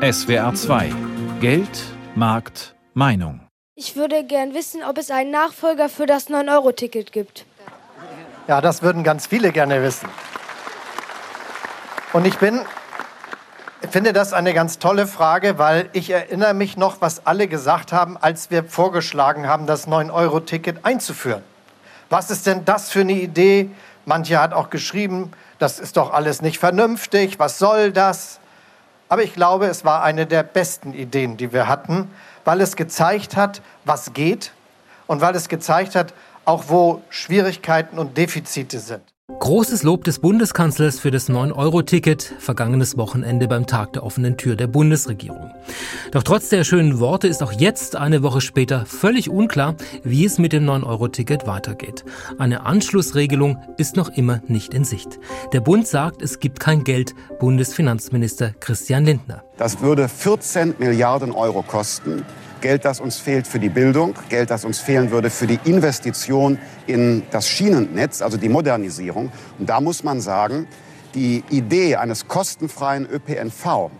SWR 2 Geld, Markt, Meinung. Ich würde gern wissen, ob es einen Nachfolger für das 9-Euro-Ticket gibt. Ja, das würden ganz viele gerne wissen. Und ich bin, finde das eine ganz tolle Frage, weil ich erinnere mich noch, was alle gesagt haben, als wir vorgeschlagen haben, das 9-Euro-Ticket einzuführen. Was ist denn das für eine Idee? Manche hat auch geschrieben, das ist doch alles nicht vernünftig, was soll das? Aber ich glaube, es war eine der besten Ideen, die wir hatten, weil es gezeigt hat, was geht und weil es gezeigt hat, auch wo Schwierigkeiten und Defizite sind. Großes Lob des Bundeskanzlers für das 9-Euro-Ticket vergangenes Wochenende beim Tag der offenen Tür der Bundesregierung. Doch trotz der schönen Worte ist auch jetzt, eine Woche später, völlig unklar, wie es mit dem 9-Euro-Ticket weitergeht. Eine Anschlussregelung ist noch immer nicht in Sicht. Der Bund sagt, es gibt kein Geld. Bundesfinanzminister Christian Lindner. Das würde 14 Milliarden Euro kosten. Geld, das uns fehlt für die Bildung, Geld, das uns fehlen würde für die Investition in das Schienennetz, also die Modernisierung. Und da muss man sagen, die Idee eines kostenfreien ÖPNV,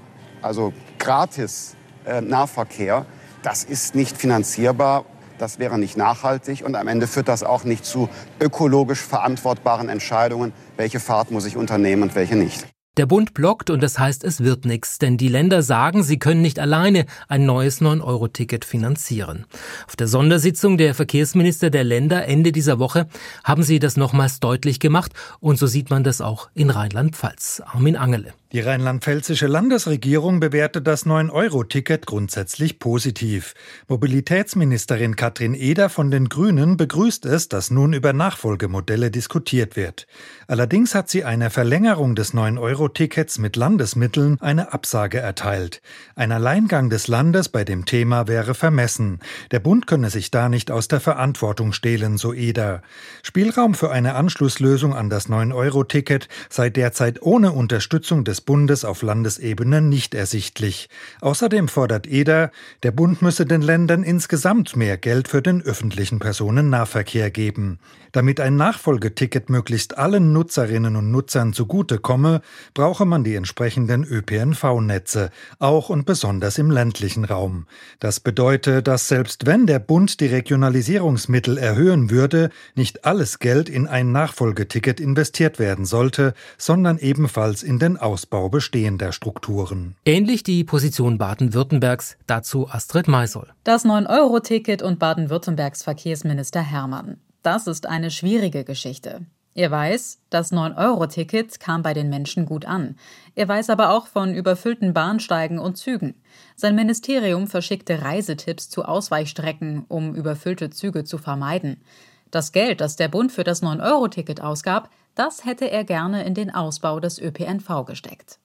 also gratis äh, Nahverkehr, das ist nicht finanzierbar, das wäre nicht nachhaltig und am Ende führt das auch nicht zu ökologisch verantwortbaren Entscheidungen, welche Fahrt muss ich unternehmen und welche nicht. Der Bund blockt und das heißt, es wird nichts, denn die Länder sagen, sie können nicht alleine ein neues 9-Euro-Ticket finanzieren. Auf der Sondersitzung der Verkehrsminister der Länder Ende dieser Woche haben sie das nochmals deutlich gemacht und so sieht man das auch in Rheinland-Pfalz. Armin Angele. Die rheinland-pfälzische Landesregierung bewertet das 9-Euro-Ticket grundsätzlich positiv. Mobilitätsministerin Katrin Eder von den Grünen begrüßt es, dass nun über Nachfolgemodelle diskutiert wird. Allerdings hat sie einer Verlängerung des 9-Euro-Tickets mit Landesmitteln eine Absage erteilt. Ein Alleingang des Landes bei dem Thema wäre vermessen. Der Bund könne sich da nicht aus der Verantwortung stehlen, so Eder. Spielraum für eine Anschlusslösung an das 9-Euro-Ticket sei derzeit ohne Unterstützung des Bundes auf Landesebene nicht ersichtlich. Außerdem fordert Eder, der Bund müsse den Ländern insgesamt mehr Geld für den öffentlichen Personennahverkehr geben. Damit ein Nachfolgeticket möglichst allen Nutzerinnen und Nutzern zugutekomme, brauche man die entsprechenden ÖPNV-Netze, auch und besonders im ländlichen Raum. Das bedeutet, dass selbst wenn der Bund die Regionalisierungsmittel erhöhen würde, nicht alles Geld in ein Nachfolgeticket investiert werden sollte, sondern ebenfalls in den Ausbau bestehender Strukturen. Ähnlich die Position Baden-Württembergs, dazu Astrid Meisel. Das 9-Euro-Ticket und Baden-Württembergs Verkehrsminister Hermann. Das ist eine schwierige Geschichte. Er weiß, das 9-Euro-Ticket kam bei den Menschen gut an. Er weiß aber auch von überfüllten Bahnsteigen und Zügen. Sein Ministerium verschickte Reisetipps zu Ausweichstrecken, um überfüllte Züge zu vermeiden. Das Geld, das der Bund für das 9-Euro-Ticket ausgab, das hätte er gerne in den Ausbau des ÖPNV gesteckt.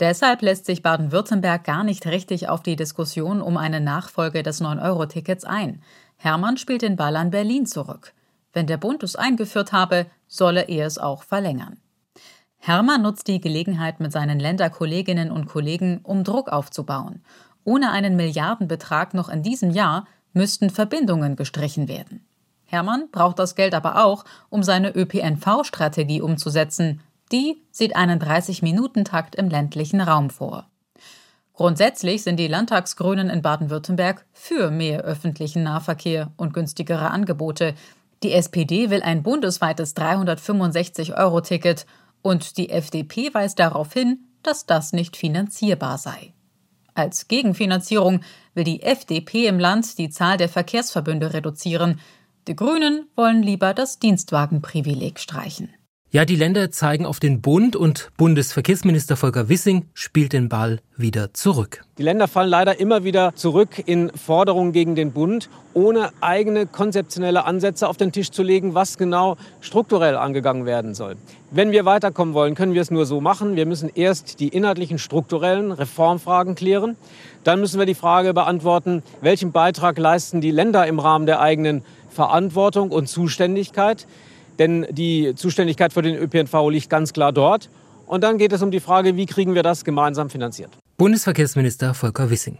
Deshalb lässt sich Baden-Württemberg gar nicht richtig auf die Diskussion um eine Nachfolge des 9-Euro-Tickets ein. Hermann spielt den Ball an Berlin zurück. Wenn der Bund es eingeführt habe, solle er es auch verlängern. Hermann nutzt die Gelegenheit mit seinen Länderkolleginnen und Kollegen, um Druck aufzubauen. Ohne einen Milliardenbetrag noch in diesem Jahr müssten Verbindungen gestrichen werden. Hermann braucht das Geld aber auch, um seine ÖPNV-Strategie umzusetzen. Die sieht einen 30-Minuten-Takt im ländlichen Raum vor. Grundsätzlich sind die Landtagsgrünen in Baden-Württemberg für mehr öffentlichen Nahverkehr und günstigere Angebote, die SPD will ein bundesweites 365-Euro-Ticket und die FDP weist darauf hin, dass das nicht finanzierbar sei. Als Gegenfinanzierung will die FDP im Land die Zahl der Verkehrsverbünde reduzieren. Die Grünen wollen lieber das Dienstwagenprivileg streichen. Ja, die Länder zeigen auf den Bund und Bundesverkehrsminister Volker Wissing spielt den Ball wieder zurück. Die Länder fallen leider immer wieder zurück in Forderungen gegen den Bund, ohne eigene konzeptionelle Ansätze auf den Tisch zu legen, was genau strukturell angegangen werden soll. Wenn wir weiterkommen wollen, können wir es nur so machen. Wir müssen erst die inhaltlichen strukturellen Reformfragen klären. Dann müssen wir die Frage beantworten, welchen Beitrag leisten die Länder im Rahmen der eigenen Verantwortung und Zuständigkeit denn die Zuständigkeit für den ÖPNV liegt ganz klar dort. Und dann geht es um die Frage, wie kriegen wir das gemeinsam finanziert. Bundesverkehrsminister Volker Wissing.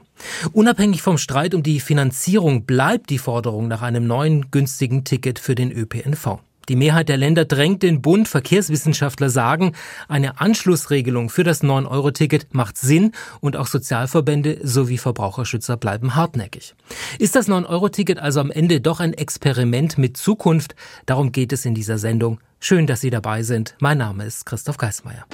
Unabhängig vom Streit um die Finanzierung bleibt die Forderung nach einem neuen günstigen Ticket für den ÖPNV. Die Mehrheit der Länder drängt den Bund. Verkehrswissenschaftler sagen, eine Anschlussregelung für das 9-Euro-Ticket macht Sinn und auch Sozialverbände sowie Verbraucherschützer bleiben hartnäckig. Ist das 9-Euro-Ticket also am Ende doch ein Experiment mit Zukunft? Darum geht es in dieser Sendung. Schön, dass Sie dabei sind. Mein Name ist Christoph Geismeier.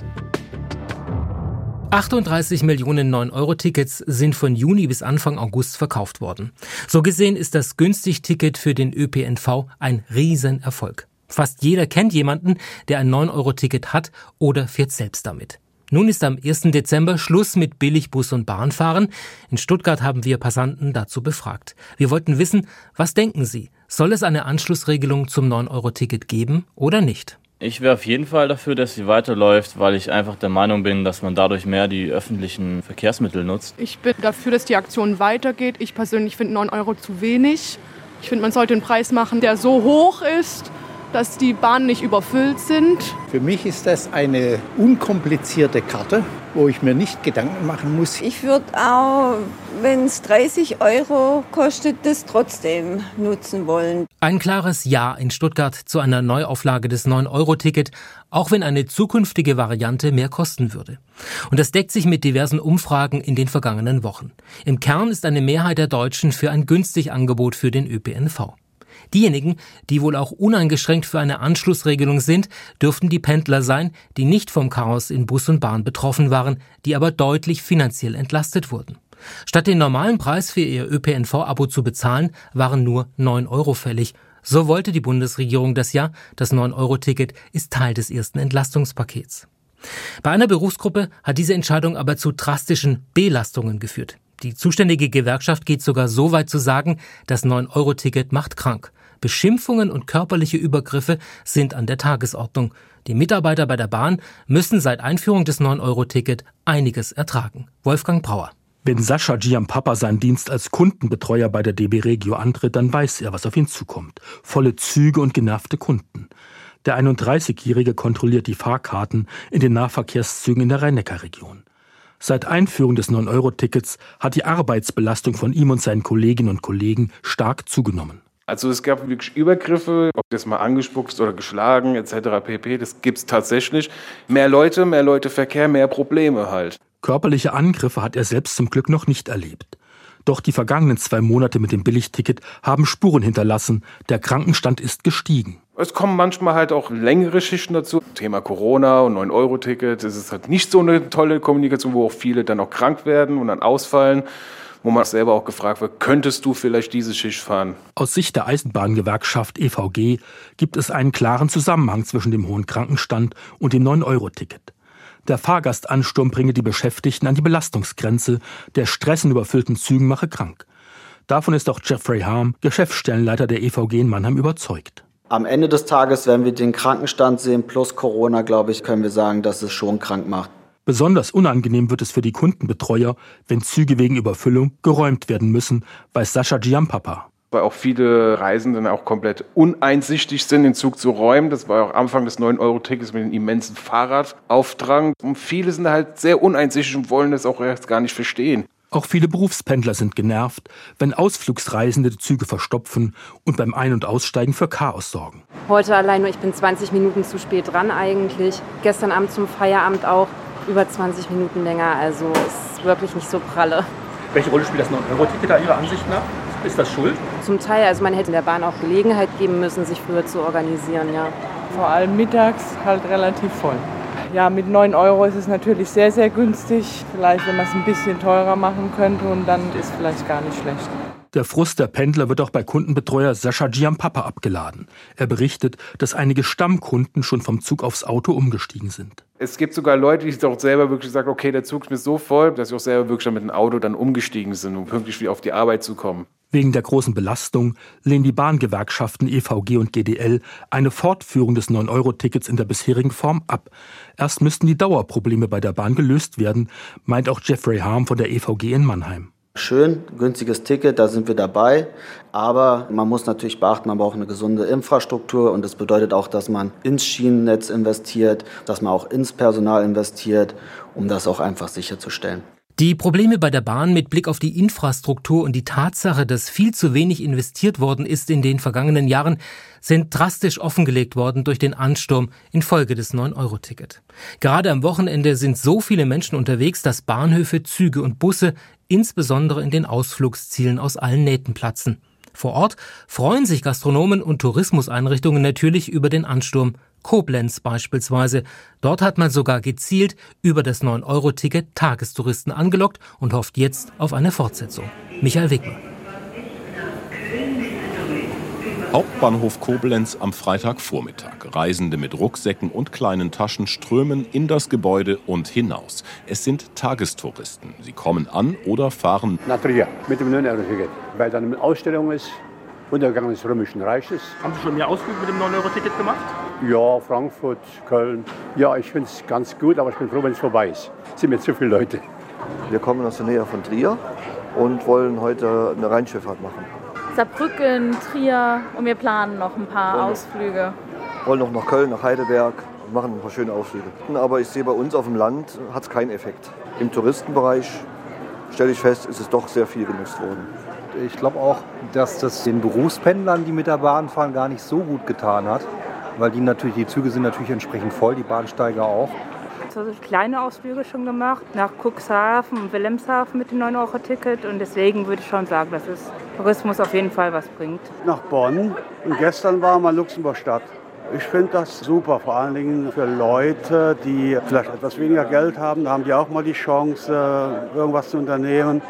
38 Millionen 9-Euro-Tickets sind von Juni bis Anfang August verkauft worden. So gesehen ist das Günstig-Ticket für den ÖPNV ein Riesenerfolg. Fast jeder kennt jemanden, der ein 9-Euro-Ticket hat oder fährt selbst damit. Nun ist am 1. Dezember Schluss mit Billigbus- und Bahnfahren. In Stuttgart haben wir Passanten dazu befragt. Wir wollten wissen, was denken Sie? Soll es eine Anschlussregelung zum 9-Euro-Ticket geben oder nicht? Ich wäre auf jeden Fall dafür, dass sie weiterläuft, weil ich einfach der Meinung bin, dass man dadurch mehr die öffentlichen Verkehrsmittel nutzt. Ich bin dafür, dass die Aktion weitergeht. Ich persönlich finde 9 Euro zu wenig. Ich finde, man sollte einen Preis machen, der so hoch ist, dass die Bahnen nicht überfüllt sind. Für mich ist das eine unkomplizierte Karte, wo ich mir nicht Gedanken machen muss. Ich würde auch, wenn es 30 Euro kostet, das trotzdem nutzen wollen. Ein klares Ja in Stuttgart zu einer Neuauflage des 9-Euro-Ticket, auch wenn eine zukünftige Variante mehr kosten würde. Und das deckt sich mit diversen Umfragen in den vergangenen Wochen. Im Kern ist eine Mehrheit der Deutschen für ein günstig Angebot für den ÖPNV. Diejenigen, die wohl auch uneingeschränkt für eine Anschlussregelung sind, dürften die Pendler sein, die nicht vom Chaos in Bus und Bahn betroffen waren, die aber deutlich finanziell entlastet wurden. Statt den normalen Preis für ihr ÖPNV-Abo zu bezahlen, waren nur 9 Euro fällig. So wollte die Bundesregierung das ja. Das 9-Euro-Ticket ist Teil des ersten Entlastungspakets. Bei einer Berufsgruppe hat diese Entscheidung aber zu drastischen Belastungen geführt. Die zuständige Gewerkschaft geht sogar so weit zu sagen, das 9-Euro-Ticket macht krank. Beschimpfungen und körperliche Übergriffe sind an der Tagesordnung. Die Mitarbeiter bei der Bahn müssen seit Einführung des 9-Euro-Ticket einiges ertragen. Wolfgang Brauer. Wenn Sascha Giampapa seinen Dienst als Kundenbetreuer bei der DB Regio antritt, dann weiß er, was auf ihn zukommt. Volle Züge und genervte Kunden. Der 31-Jährige kontrolliert die Fahrkarten in den Nahverkehrszügen in der Rhein-Neckar-Region. Seit Einführung des 9-Euro-Tickets hat die Arbeitsbelastung von ihm und seinen Kolleginnen und Kollegen stark zugenommen. Also es gab wirklich Übergriffe, ob das mal angespuckt oder geschlagen etc. pp. Das gibt es tatsächlich. Mehr Leute, mehr Leute Verkehr, mehr Probleme halt. Körperliche Angriffe hat er selbst zum Glück noch nicht erlebt. Doch die vergangenen zwei Monate mit dem Billigticket haben Spuren hinterlassen. Der Krankenstand ist gestiegen. Es kommen manchmal halt auch längere Schichten dazu. Thema Corona und 9-Euro-Ticket. Es ist halt nicht so eine tolle Kommunikation, wo auch viele dann auch krank werden und dann ausfallen wo man selber auch gefragt wird, könntest du vielleicht diese Schicht fahren? Aus Sicht der Eisenbahngewerkschaft EVG gibt es einen klaren Zusammenhang zwischen dem hohen Krankenstand und dem 9-Euro-Ticket. Der Fahrgastansturm bringe die Beschäftigten an die Belastungsgrenze, der Stress in überfüllten Zügen mache krank. Davon ist auch Jeffrey Harm, Geschäftsstellenleiter der EVG in Mannheim, überzeugt. Am Ende des Tages, wenn wir den Krankenstand sehen plus Corona, glaube ich, können wir sagen, dass es schon krank macht. Besonders unangenehm wird es für die Kundenbetreuer, wenn Züge wegen Überfüllung geräumt werden müssen, weiß Sascha Giampapa. Weil auch viele Reisenden auch komplett uneinsichtig sind, den Zug zu räumen. Das war auch Anfang des 9-Euro-Tickets mit dem immensen Fahrradaufdrang. Und viele sind halt sehr uneinsichtig und wollen das auch erst gar nicht verstehen. Auch viele Berufspendler sind genervt, wenn Ausflugsreisende die Züge verstopfen und beim Ein- und Aussteigen für Chaos sorgen. Heute allein nur, ich bin 20 Minuten zu spät dran eigentlich. Gestern Abend zum Feierabend auch über 20 Minuten länger. Also ist wirklich nicht so pralle. Welche Rolle spielt das 9-Euro-Ticket da Ihrer Ansicht nach? Ist das schuld? Zum Teil. Also man hätte der Bahn auch Gelegenheit geben müssen, sich früher zu organisieren, ja. Vor allem mittags halt relativ voll. Ja, mit 9 Euro ist es natürlich sehr, sehr günstig. Vielleicht, wenn man es ein bisschen teurer machen könnte und dann ist vielleicht gar nicht schlecht. Der Frust der Pendler wird auch bei Kundenbetreuer Sascha Giampapa abgeladen. Er berichtet, dass einige Stammkunden schon vom Zug aufs Auto umgestiegen sind. Es gibt sogar Leute, die auch selber wirklich sagen, okay, der Zug ist mir so voll, dass sie auch selber wirklich mit dem Auto dann umgestiegen sind, um pünktlich wieder auf die Arbeit zu kommen. Wegen der großen Belastung lehnen die Bahngewerkschaften EVG und GDL eine Fortführung des 9-Euro-Tickets in der bisherigen Form ab. Erst müssten die Dauerprobleme bei der Bahn gelöst werden, meint auch Jeffrey Harm von der EVG in Mannheim. Schön, günstiges Ticket, da sind wir dabei. Aber man muss natürlich beachten, man braucht eine gesunde Infrastruktur und das bedeutet auch, dass man ins Schienennetz investiert, dass man auch ins Personal investiert, um das auch einfach sicherzustellen. Die Probleme bei der Bahn mit Blick auf die Infrastruktur und die Tatsache, dass viel zu wenig investiert worden ist in den vergangenen Jahren, sind drastisch offengelegt worden durch den Ansturm infolge des 9-Euro-Ticket. Gerade am Wochenende sind so viele Menschen unterwegs, dass Bahnhöfe, Züge und Busse insbesondere in den Ausflugszielen aus allen Nähten platzen. Vor Ort freuen sich Gastronomen und Tourismuseinrichtungen natürlich über den Ansturm Koblenz beispielsweise. Dort hat man sogar gezielt über das 9-Euro-Ticket Tagestouristen angelockt und hofft jetzt auf eine Fortsetzung. Michael Wegmann. Hauptbahnhof Koblenz am Freitagvormittag. Reisende mit Rucksäcken und kleinen Taschen strömen in das Gebäude und hinaus. Es sind Tagestouristen. Sie kommen an oder fahren nach Trier mit dem 9-Euro-Ticket, weil dann eine Ausstellung ist, Untergang des Römischen Reiches. Haben Sie schon mehr Ausflüge mit dem 9-Euro-Ticket gemacht? Ja, Frankfurt, Köln. Ja, ich finde es ganz gut, aber ich bin froh, wenn es vorbei ist. Es sind mir zu viele Leute. Wir kommen aus der Nähe von Trier und wollen heute eine Rheinschifffahrt machen. Saarbrücken, Trier und wir planen noch ein paar wollen Ausflüge. Noch, wollen noch nach Köln, nach Heidelberg und machen ein paar schöne Ausflüge. Aber ich sehe bei uns auf dem Land hat es keinen Effekt. Im Touristenbereich stelle ich fest, ist es doch sehr viel genutzt worden. Ich glaube auch, dass das den Berufspendlern, die mit der Bahn fahren, gar nicht so gut getan hat. Weil die natürlich, die Züge sind natürlich entsprechend voll, die Bahnsteiger auch. So kleine Ausflüge schon gemacht, nach Cuxhaven und Wilhelmshaven mit dem 9-Euro-Ticket. Und deswegen würde ich schon sagen, dass es Tourismus auf jeden Fall was bringt. Nach Bonn und gestern war mal Luxemburg-Stadt. Ich finde das super, vor allen Dingen für Leute, die vielleicht etwas weniger Geld haben. Da haben die auch mal die Chance, irgendwas zu unternehmen.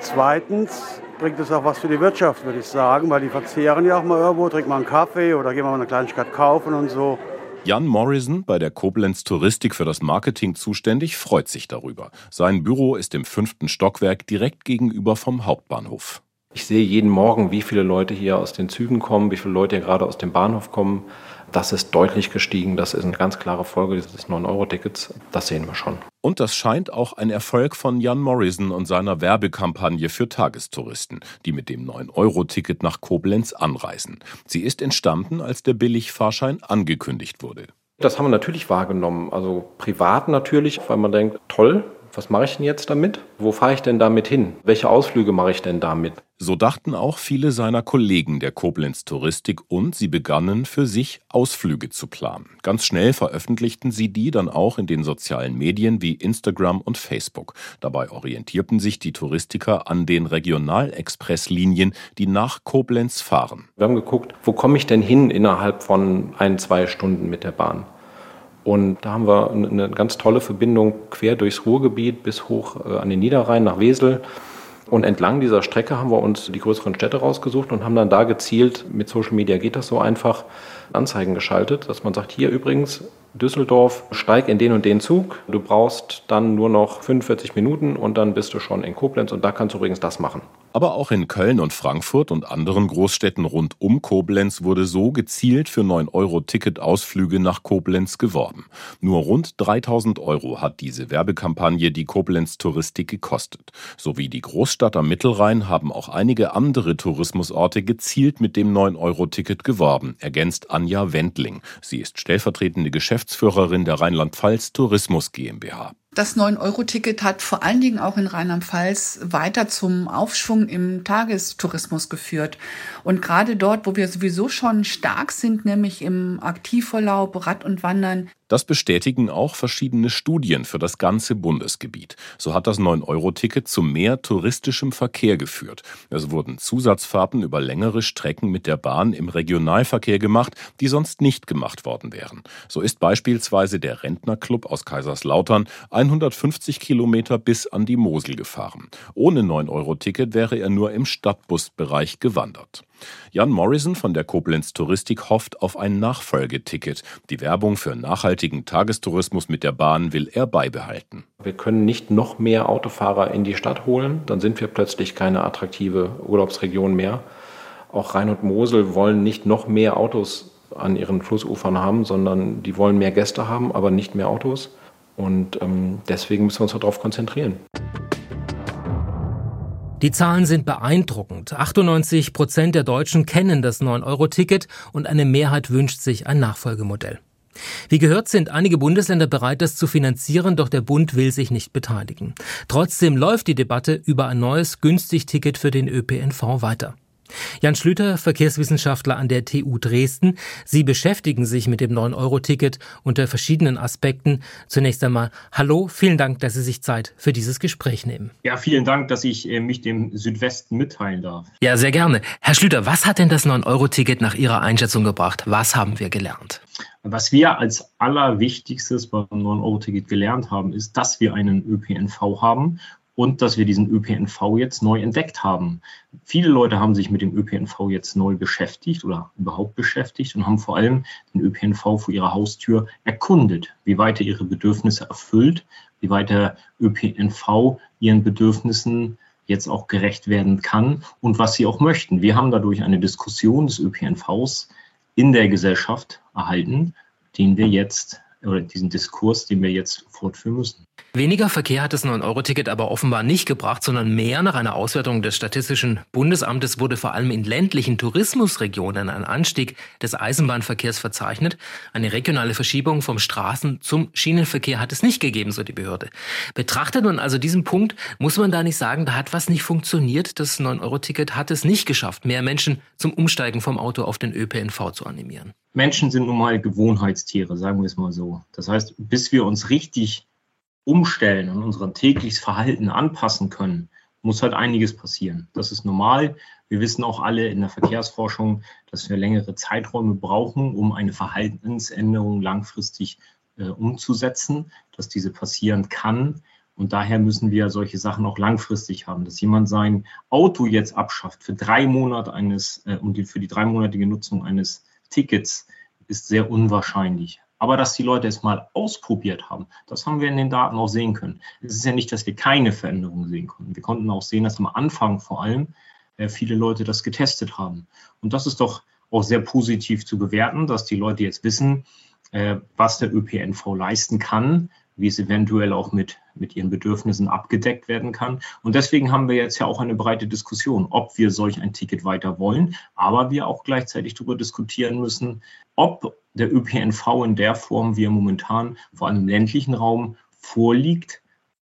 Zweitens bringt es auch was für die Wirtschaft, würde ich sagen, weil die verzehren ja auch mal irgendwo, trinken mal einen Kaffee oder gehen mal eine Kleinigkeit kaufen und so. Jan Morrison, bei der Koblenz Touristik für das Marketing zuständig, freut sich darüber. Sein Büro ist im fünften Stockwerk direkt gegenüber vom Hauptbahnhof. Ich sehe jeden Morgen, wie viele Leute hier aus den Zügen kommen, wie viele Leute hier gerade aus dem Bahnhof kommen. Das ist deutlich gestiegen. Das ist eine ganz klare Folge dieses 9-Euro-Tickets. Das sehen wir schon. Und das scheint auch ein Erfolg von Jan Morrison und seiner Werbekampagne für Tagestouristen, die mit dem 9-Euro-Ticket nach Koblenz anreisen. Sie ist entstanden, als der Billigfahrschein angekündigt wurde. Das haben wir natürlich wahrgenommen. Also privat natürlich, weil man denkt, toll, was mache ich denn jetzt damit? Wo fahre ich denn damit hin? Welche Ausflüge mache ich denn damit? So dachten auch viele seiner Kollegen der Koblenz Touristik und sie begannen für sich Ausflüge zu planen. Ganz schnell veröffentlichten sie die dann auch in den sozialen Medien wie Instagram und Facebook. Dabei orientierten sich die Touristiker an den Regionalexpresslinien, die nach Koblenz fahren. Wir haben geguckt, wo komme ich denn hin innerhalb von ein, zwei Stunden mit der Bahn? Und da haben wir eine ganz tolle Verbindung quer durchs Ruhrgebiet bis hoch äh, an den Niederrhein nach Wesel. Und entlang dieser Strecke haben wir uns die größeren Städte rausgesucht und haben dann da gezielt, mit Social Media geht das so einfach, Anzeigen geschaltet, dass man sagt, hier übrigens Düsseldorf, steig in den und den Zug. Du brauchst dann nur noch 45 Minuten und dann bist du schon in Koblenz und da kannst du übrigens das machen. Aber auch in Köln und Frankfurt und anderen Großstädten rund um Koblenz wurde so gezielt für 9-Euro-Ticket-Ausflüge nach Koblenz geworben. Nur rund 3000 Euro hat diese Werbekampagne die Koblenz Touristik gekostet. Sowie die Großstadt am Mittelrhein haben auch einige andere Tourismusorte gezielt mit dem 9-Euro-Ticket geworben, ergänzt Anja Wendling. Sie ist stellvertretende Geschäftsführerin der Rheinland-Pfalz Tourismus GmbH. Das 9-Euro-Ticket hat vor allen Dingen auch in Rheinland-Pfalz weiter zum Aufschwung im Tagestourismus geführt. Und gerade dort, wo wir sowieso schon stark sind, nämlich im Aktivurlaub, Rad und Wandern, das bestätigen auch verschiedene Studien für das ganze Bundesgebiet. So hat das 9-Euro-Ticket zu mehr touristischem Verkehr geführt. Es wurden Zusatzfahrten über längere Strecken mit der Bahn im Regionalverkehr gemacht, die sonst nicht gemacht worden wären. So ist beispielsweise der Rentnerclub aus Kaiserslautern 150 Kilometer bis an die Mosel gefahren. Ohne 9-Euro-Ticket wäre er nur im Stadtbusbereich gewandert. Jan Morrison von der Koblenz Touristik hofft auf ein Nachfolgeticket. Die Werbung für nachhaltigen Tagestourismus mit der Bahn will er beibehalten. Wir können nicht noch mehr Autofahrer in die Stadt holen, dann sind wir plötzlich keine attraktive Urlaubsregion mehr. Auch Rhein und Mosel wollen nicht noch mehr Autos an ihren Flussufern haben, sondern die wollen mehr Gäste haben, aber nicht mehr Autos. Und ähm, deswegen müssen wir uns darauf konzentrieren. Die Zahlen sind beeindruckend. 98 Prozent der Deutschen kennen das 9-Euro-Ticket und eine Mehrheit wünscht sich ein Nachfolgemodell. Wie gehört, sind einige Bundesländer bereit, das zu finanzieren, doch der Bund will sich nicht beteiligen. Trotzdem läuft die Debatte über ein neues Günstig-Ticket für den ÖPNV weiter. Jan Schlüter, Verkehrswissenschaftler an der TU Dresden. Sie beschäftigen sich mit dem 9-Euro-Ticket unter verschiedenen Aspekten. Zunächst einmal Hallo, vielen Dank, dass Sie sich Zeit für dieses Gespräch nehmen. Ja, vielen Dank, dass ich äh, mich dem Südwesten mitteilen darf. Ja, sehr gerne. Herr Schlüter, was hat denn das 9-Euro-Ticket nach Ihrer Einschätzung gebracht? Was haben wir gelernt? Was wir als allerwichtigstes beim 9-Euro-Ticket gelernt haben, ist, dass wir einen ÖPNV haben und dass wir diesen ÖPNV jetzt neu entdeckt haben. Viele Leute haben sich mit dem ÖPNV jetzt neu beschäftigt oder überhaupt beschäftigt und haben vor allem den ÖPNV vor ihrer Haustür erkundet, wie weit er ihre Bedürfnisse erfüllt, wie weit der ÖPNV ihren Bedürfnissen jetzt auch gerecht werden kann und was sie auch möchten. Wir haben dadurch eine Diskussion des ÖPNVs in der Gesellschaft erhalten, den wir jetzt, oder diesen Diskurs, den wir jetzt fortführen müssen. Weniger Verkehr hat das 9-Euro-Ticket aber offenbar nicht gebracht, sondern mehr nach einer Auswertung des Statistischen Bundesamtes wurde vor allem in ländlichen Tourismusregionen ein Anstieg des Eisenbahnverkehrs verzeichnet. Eine regionale Verschiebung vom Straßen- zum Schienenverkehr hat es nicht gegeben, so die Behörde. Betrachtet man also diesen Punkt, muss man da nicht sagen, da hat was nicht funktioniert. Das 9-Euro-Ticket hat es nicht geschafft, mehr Menschen zum Umsteigen vom Auto auf den ÖPNV zu animieren. Menschen sind nun mal Gewohnheitstiere, sagen wir es mal so. Das heißt, bis wir uns richtig umstellen und unser tägliches Verhalten anpassen können, muss halt einiges passieren. Das ist normal. Wir wissen auch alle in der Verkehrsforschung, dass wir längere Zeiträume brauchen, um eine Verhaltensänderung langfristig äh, umzusetzen, dass diese passieren kann. Und daher müssen wir solche Sachen auch langfristig haben, dass jemand sein Auto jetzt abschafft für drei Monate eines äh, und für die dreimonatige Nutzung eines Tickets ist sehr unwahrscheinlich. Aber dass die Leute es mal ausprobiert haben, das haben wir in den Daten auch sehen können. Es ist ja nicht, dass wir keine Veränderungen sehen konnten. Wir konnten auch sehen, dass am Anfang vor allem äh, viele Leute das getestet haben. Und das ist doch auch sehr positiv zu bewerten, dass die Leute jetzt wissen, äh, was der ÖPNV leisten kann, wie es eventuell auch mit, mit ihren Bedürfnissen abgedeckt werden kann. Und deswegen haben wir jetzt ja auch eine breite Diskussion, ob wir solch ein Ticket weiter wollen, aber wir auch gleichzeitig darüber diskutieren müssen, ob der ÖPNV in der Form, wie er momentan vor allem im ländlichen Raum vorliegt,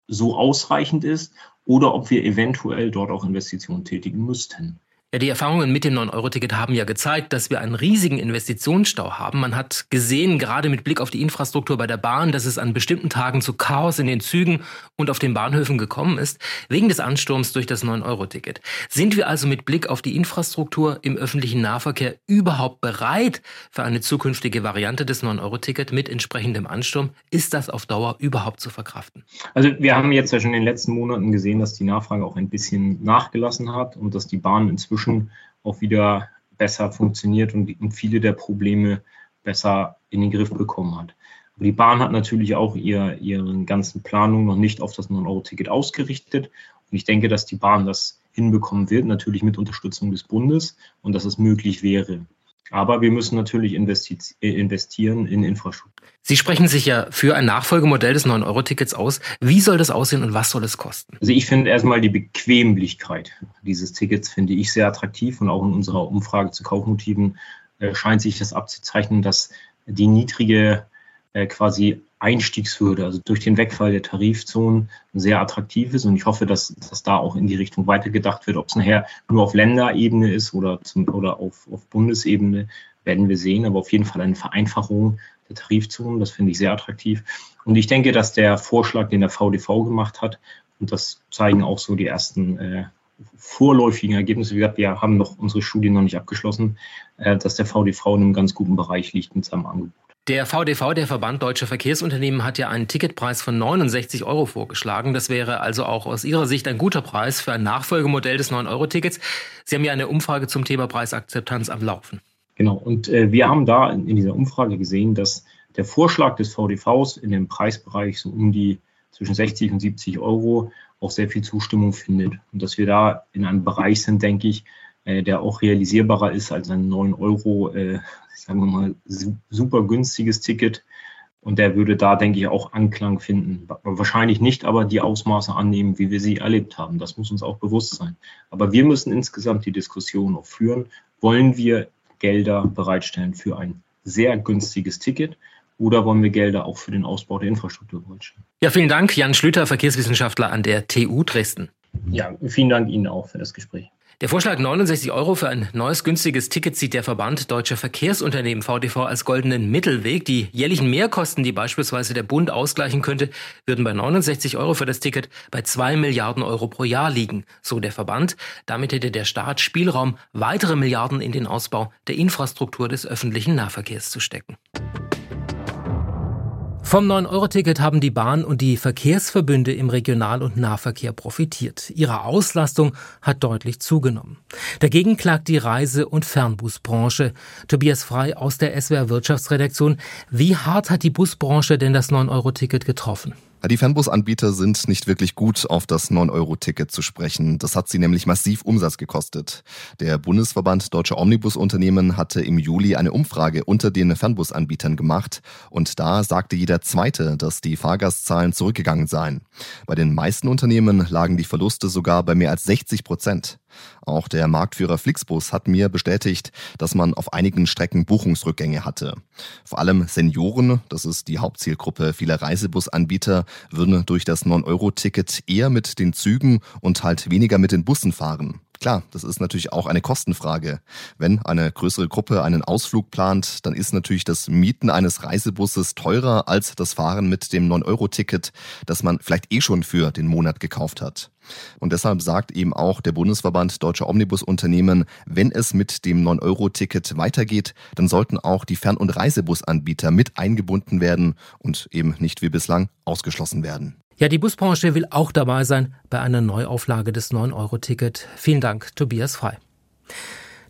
so ausreichend ist oder ob wir eventuell dort auch Investitionen tätigen müssten. Ja, die Erfahrungen mit dem 9-Euro-Ticket haben ja gezeigt, dass wir einen riesigen Investitionsstau haben. Man hat gesehen, gerade mit Blick auf die Infrastruktur bei der Bahn, dass es an bestimmten Tagen zu Chaos in den Zügen und auf den Bahnhöfen gekommen ist, wegen des Ansturms durch das 9-Euro-Ticket. Sind wir also mit Blick auf die Infrastruktur im öffentlichen Nahverkehr überhaupt bereit für eine zukünftige Variante des 9-Euro-Ticket mit entsprechendem Ansturm? Ist das auf Dauer überhaupt zu verkraften? Also wir haben jetzt ja schon in den letzten Monaten gesehen, dass die Nachfrage auch ein bisschen nachgelassen hat und dass die Bahn inzwischen inzwischen auch wieder besser funktioniert und, viele der Probleme besser in den Griff bekommen hat. Aber die Bahn hat natürlich auch ihr, ihre ganzen Planungen noch nicht auf das 9-Euro-Ticket ausgerichtet. Und ich denke, dass die Bahn das hinbekommen wird, natürlich mit Unterstützung des Bundes und dass es möglich wäre. Aber wir müssen natürlich äh, investieren in Infrastruktur. Sie sprechen sich ja für ein Nachfolgemodell des 9-Euro-Tickets aus. Wie soll das aussehen und was soll es kosten? Also ich finde erstmal die Bequemlichkeit dieses Tickets finde ich sehr attraktiv und auch in unserer Umfrage zu Kaufmotiven äh, scheint sich das abzuzeichnen, dass die niedrige äh, quasi Einstiegshürde, also durch den Wegfall der Tarifzonen, sehr attraktiv ist. Und ich hoffe, dass, dass da auch in die Richtung weitergedacht wird. Ob es nachher nur auf Länderebene ist oder, zum, oder auf, auf Bundesebene, werden wir sehen. Aber auf jeden Fall eine Vereinfachung der Tarifzonen, das finde ich sehr attraktiv. Und ich denke, dass der Vorschlag, den der VDV gemacht hat, und das zeigen auch so die ersten äh, vorläufigen Ergebnisse, wie gesagt, wir haben noch unsere Studien noch nicht abgeschlossen, äh, dass der VDV in einem ganz guten Bereich liegt mit seinem Angebot. Der VDV, der Verband Deutscher Verkehrsunternehmen, hat ja einen Ticketpreis von 69 Euro vorgeschlagen. Das wäre also auch aus Ihrer Sicht ein guter Preis für ein Nachfolgemodell des 9-Euro-Tickets. Sie haben ja eine Umfrage zum Thema Preisakzeptanz am Laufen. Genau, und äh, wir haben da in, in, dieser Umfrage gesehen, dass der Vorschlag des VDVs in dem Preisbereich so um die zwischen 60 und 70 Euro auch sehr viel Zustimmung findet. Und dass wir da in einem Bereich sind, denke ich, der auch realisierbarer ist als ein 9 Euro, äh, sagen wir mal, super günstiges Ticket. Und der würde da, denke ich, auch Anklang finden. Wahrscheinlich nicht aber die Ausmaße annehmen, wie wir sie erlebt haben. Das muss uns auch bewusst sein. Aber wir müssen insgesamt die Diskussion auch führen. Wollen wir Gelder bereitstellen für ein sehr günstiges Ticket? oder wollen wir Gelder auch für den Ausbau der Infrastruktur bereitstellen. Ja, vielen Dank, Jan Schlüter, Verkehrswissenschaftler an der TU Dresden. Ja, vielen Dank Ihnen auch für das Gespräch. Der Vorschlag 69 Euro für ein neues günstiges Ticket sieht der Verband Deutscher Verkehrsunternehmen VDV als goldenen Mittelweg. Die jährlichen Mehrkosten, die beispielsweise der Bund ausgleichen könnte, würden bei 69 Euro für das Ticket bei 2 Milliarden Euro pro Jahr liegen, so der Verband. Damit hätte der Staat Spielraum, weitere Milliarden in den Ausbau der Infrastruktur des öffentlichen Nahverkehrs zu stecken. Vom 9-Euro-Ticket haben die Bahn und die Verkehrsverbünde im Regional- und Nahverkehr profitiert. Ihre Auslastung hat deutlich zugenommen. Dagegen klagt die Reise- und Fernbusbranche. Tobias Frei aus der SWR Wirtschaftsredaktion. Wie hart hat die Busbranche denn das 9-Euro-Ticket getroffen? Die Fernbusanbieter sind nicht wirklich gut auf das 9-Euro-Ticket zu sprechen. Das hat sie nämlich massiv Umsatz gekostet. Der Bundesverband Deutscher Omnibusunternehmen hatte im Juli eine Umfrage unter den Fernbusanbietern gemacht und da sagte jeder Zweite, dass die Fahrgastzahlen zurückgegangen seien. Bei den meisten Unternehmen lagen die Verluste sogar bei mehr als 60 Prozent. Auch der Marktführer Flixbus hat mir bestätigt, dass man auf einigen Strecken Buchungsrückgänge hatte. Vor allem Senioren, das ist die Hauptzielgruppe vieler Reisebusanbieter, würden durch das 9-Euro-Ticket eher mit den Zügen und halt weniger mit den Bussen fahren. Klar, das ist natürlich auch eine Kostenfrage. Wenn eine größere Gruppe einen Ausflug plant, dann ist natürlich das Mieten eines Reisebusses teurer als das Fahren mit dem 9-Euro-Ticket, das man vielleicht eh schon für den Monat gekauft hat. Und deshalb sagt eben auch der Bundesverband Deutscher Omnibusunternehmen, wenn es mit dem 9-Euro-Ticket weitergeht, dann sollten auch die Fern- und Reisebusanbieter mit eingebunden werden und eben nicht wie bislang ausgeschlossen werden. Ja, die Busbranche will auch dabei sein bei einer Neuauflage des 9-Euro-Ticket. Vielen Dank, Tobias Frei.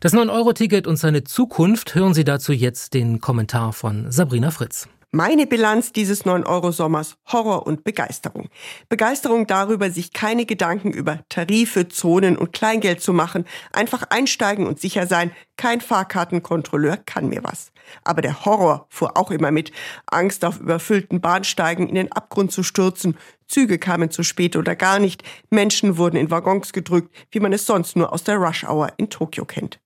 Das 9-Euro-Ticket und seine Zukunft hören Sie dazu jetzt den Kommentar von Sabrina Fritz. Meine Bilanz dieses 9-Euro-Sommers Horror und Begeisterung. Begeisterung darüber, sich keine Gedanken über Tarife, Zonen und Kleingeld zu machen, einfach einsteigen und sicher sein, kein Fahrkartenkontrolleur kann mir was. Aber der Horror fuhr auch immer mit. Angst auf überfüllten Bahnsteigen in den Abgrund zu stürzen, Züge kamen zu spät oder gar nicht, Menschen wurden in Waggons gedrückt, wie man es sonst nur aus der Rush Hour in Tokio kennt.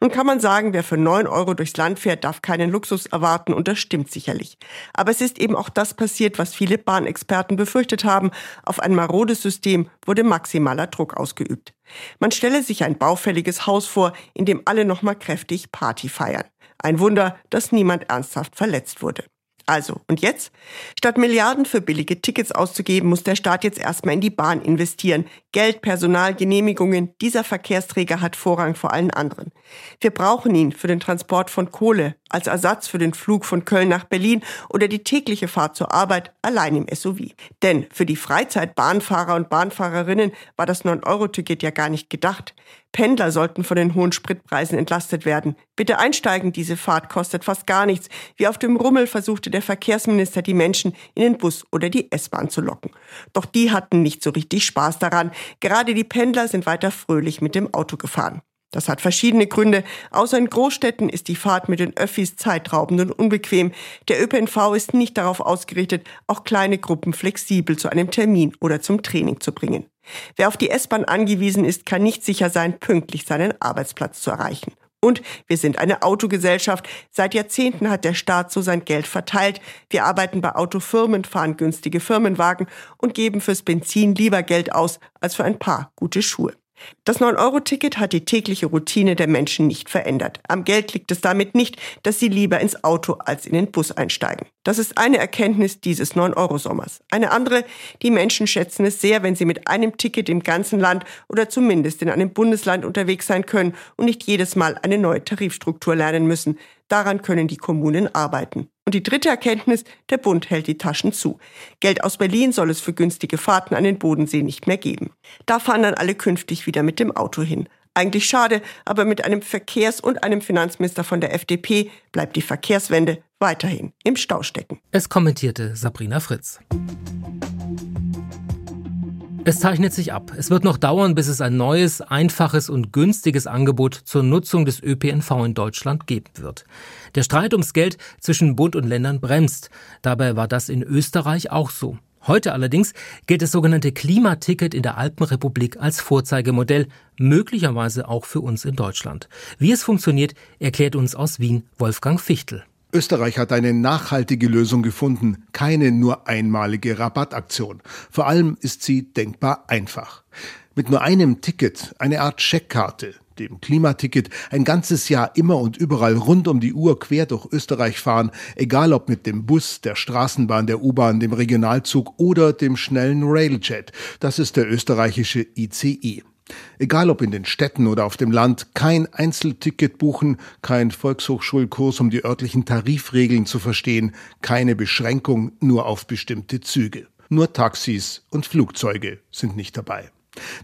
Nun kann man sagen, wer für neun Euro durchs Land fährt, darf keinen Luxus erwarten und das stimmt sicherlich. Aber es ist eben auch das passiert, was viele Bahnexperten befürchtet haben. Auf ein marodes System wurde maximaler Druck ausgeübt. Man stelle sich ein baufälliges Haus vor, in dem alle nochmal kräftig Party feiern. Ein Wunder, dass niemand ernsthaft verletzt wurde. Also, und jetzt? Statt Milliarden für billige Tickets auszugeben, muss der Staat jetzt erstmal in die Bahn investieren. Geld, Personal, Genehmigungen. Dieser Verkehrsträger hat Vorrang vor allen anderen. Wir brauchen ihn für den Transport von Kohle, als Ersatz für den Flug von Köln nach Berlin oder die tägliche Fahrt zur Arbeit allein im SUV. Denn für die Freizeitbahnfahrer und Bahnfahrerinnen war das 9-Euro-Ticket ja gar nicht gedacht. Pendler sollten von den hohen Spritpreisen entlastet werden. Bitte einsteigen, diese Fahrt kostet fast gar nichts. Wie auf dem Rummel versuchte der Verkehrsminister die Menschen in den Bus oder die S-Bahn zu locken. Doch die hatten nicht so richtig Spaß daran. Gerade die Pendler sind weiter fröhlich mit dem Auto gefahren. Das hat verschiedene Gründe. Außer in Großstädten ist die Fahrt mit den Öffis zeitraubend und unbequem. Der ÖPNV ist nicht darauf ausgerichtet, auch kleine Gruppen flexibel zu einem Termin oder zum Training zu bringen. Wer auf die S-Bahn angewiesen ist, kann nicht sicher sein, pünktlich seinen Arbeitsplatz zu erreichen. Und wir sind eine Autogesellschaft. Seit Jahrzehnten hat der Staat so sein Geld verteilt. Wir arbeiten bei Autofirmen, fahren günstige Firmenwagen und geben fürs Benzin lieber Geld aus als für ein paar gute Schuhe. Das 9-Euro-Ticket hat die tägliche Routine der Menschen nicht verändert. Am Geld liegt es damit nicht, dass sie lieber ins Auto als in den Bus einsteigen. Das ist eine Erkenntnis dieses 9-Euro-Sommers. Eine andere, die Menschen schätzen es sehr, wenn sie mit einem Ticket im ganzen Land oder zumindest in einem Bundesland unterwegs sein können und nicht jedes Mal eine neue Tarifstruktur lernen müssen. Daran können die Kommunen arbeiten. Und die dritte Erkenntnis, der Bund hält die Taschen zu. Geld aus Berlin soll es für günstige Fahrten an den Bodensee nicht mehr geben. Da fahren dann alle künftig wieder mit dem Auto hin. Eigentlich schade, aber mit einem Verkehrs- und einem Finanzminister von der FDP bleibt die Verkehrswende weiterhin im Stau stecken. Es kommentierte Sabrina Fritz. Es zeichnet sich ab. Es wird noch dauern, bis es ein neues, einfaches und günstiges Angebot zur Nutzung des ÖPNV in Deutschland geben wird. Der Streit ums Geld zwischen Bund und Ländern bremst. Dabei war das in Österreich auch so. Heute allerdings gilt das sogenannte Klimaticket in der Alpenrepublik als Vorzeigemodell, möglicherweise auch für uns in Deutschland. Wie es funktioniert, erklärt uns aus Wien Wolfgang Fichtel. Österreich hat eine nachhaltige Lösung gefunden, keine nur einmalige Rabattaktion. Vor allem ist sie denkbar einfach. Mit nur einem Ticket, eine Art Scheckkarte, dem Klimaticket, ein ganzes Jahr immer und überall rund um die Uhr quer durch Österreich fahren, egal ob mit dem Bus, der Straßenbahn, der U-Bahn, dem Regionalzug oder dem schnellen Railjet. Das ist der österreichische ICE. Egal ob in den Städten oder auf dem Land, kein Einzelticket buchen, kein Volkshochschulkurs, um die örtlichen Tarifregeln zu verstehen, keine Beschränkung nur auf bestimmte Züge. Nur Taxis und Flugzeuge sind nicht dabei.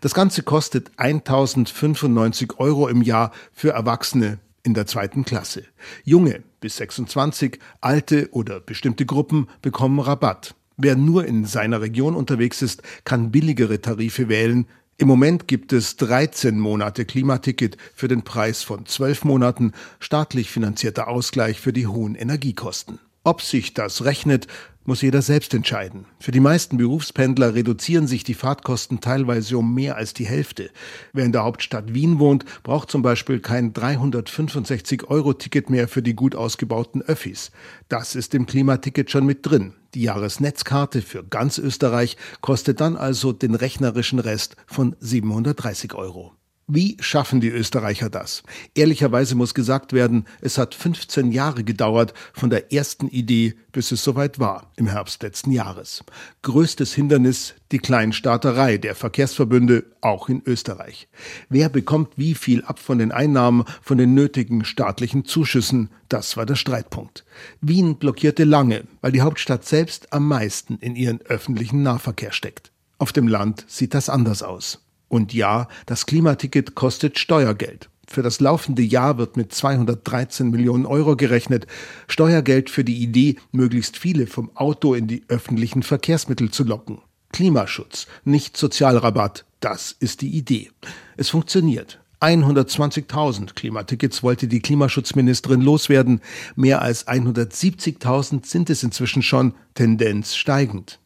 Das Ganze kostet 1095 Euro im Jahr für Erwachsene in der zweiten Klasse. Junge bis 26, alte oder bestimmte Gruppen bekommen Rabatt. Wer nur in seiner Region unterwegs ist, kann billigere Tarife wählen. Im Moment gibt es 13 Monate Klimaticket für den Preis von 12 Monaten, staatlich finanzierter Ausgleich für die hohen Energiekosten. Ob sich das rechnet, muss jeder selbst entscheiden. Für die meisten Berufspendler reduzieren sich die Fahrtkosten teilweise um mehr als die Hälfte. Wer in der Hauptstadt Wien wohnt, braucht zum Beispiel kein 365-Euro-Ticket mehr für die gut ausgebauten Öffis. Das ist im Klimaticket schon mit drin. Die Jahresnetzkarte für ganz Österreich kostet dann also den rechnerischen Rest von 730 Euro. Wie schaffen die Österreicher das? Ehrlicherweise muss gesagt werden, es hat 15 Jahre gedauert von der ersten Idee, bis es soweit war, im Herbst letzten Jahres. Größtes Hindernis die Kleinstaaterei der Verkehrsverbünde, auch in Österreich. Wer bekommt wie viel ab von den Einnahmen, von den nötigen staatlichen Zuschüssen? Das war der Streitpunkt. Wien blockierte lange, weil die Hauptstadt selbst am meisten in ihren öffentlichen Nahverkehr steckt. Auf dem Land sieht das anders aus. Und ja, das Klimaticket kostet Steuergeld. Für das laufende Jahr wird mit 213 Millionen Euro gerechnet. Steuergeld für die Idee, möglichst viele vom Auto in die öffentlichen Verkehrsmittel zu locken. Klimaschutz, nicht Sozialrabatt, das ist die Idee. Es funktioniert. 120.000 Klimatickets wollte die Klimaschutzministerin loswerden. Mehr als 170.000 sind es inzwischen schon, Tendenz steigend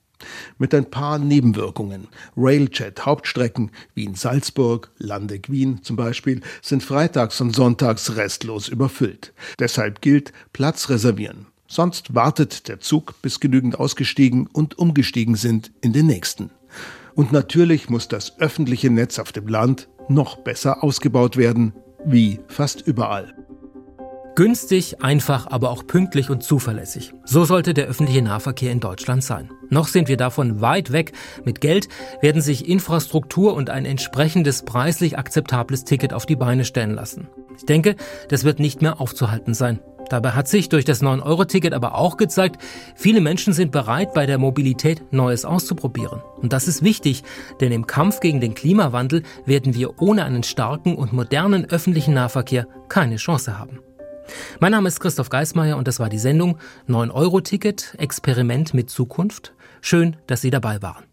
mit ein paar Nebenwirkungen. Railjet Hauptstrecken Wien-Salzburg, Landeck-Wien zum Beispiel sind freitags und sonntags restlos überfüllt. Deshalb gilt Platz reservieren. Sonst wartet der Zug, bis genügend ausgestiegen und umgestiegen sind in den nächsten. Und natürlich muss das öffentliche Netz auf dem Land noch besser ausgebaut werden, wie fast überall. Günstig, einfach, aber auch pünktlich und zuverlässig. So sollte der öffentliche Nahverkehr in Deutschland sein. Noch sind wir davon weit weg. Mit Geld werden sich Infrastruktur und ein entsprechendes preislich akzeptables Ticket auf die Beine stellen lassen. Ich denke, das wird nicht mehr aufzuhalten sein. Dabei hat sich durch das 9-Euro-Ticket aber auch gezeigt, viele Menschen sind bereit, bei der Mobilität Neues auszuprobieren. Und das ist wichtig, denn im Kampf gegen den Klimawandel werden wir ohne einen starken und modernen öffentlichen Nahverkehr keine Chance haben. Mein Name ist Christoph Geismeier und das war die Sendung 9-Euro-Ticket, Experiment mit Zukunft. Schön, dass Sie dabei waren.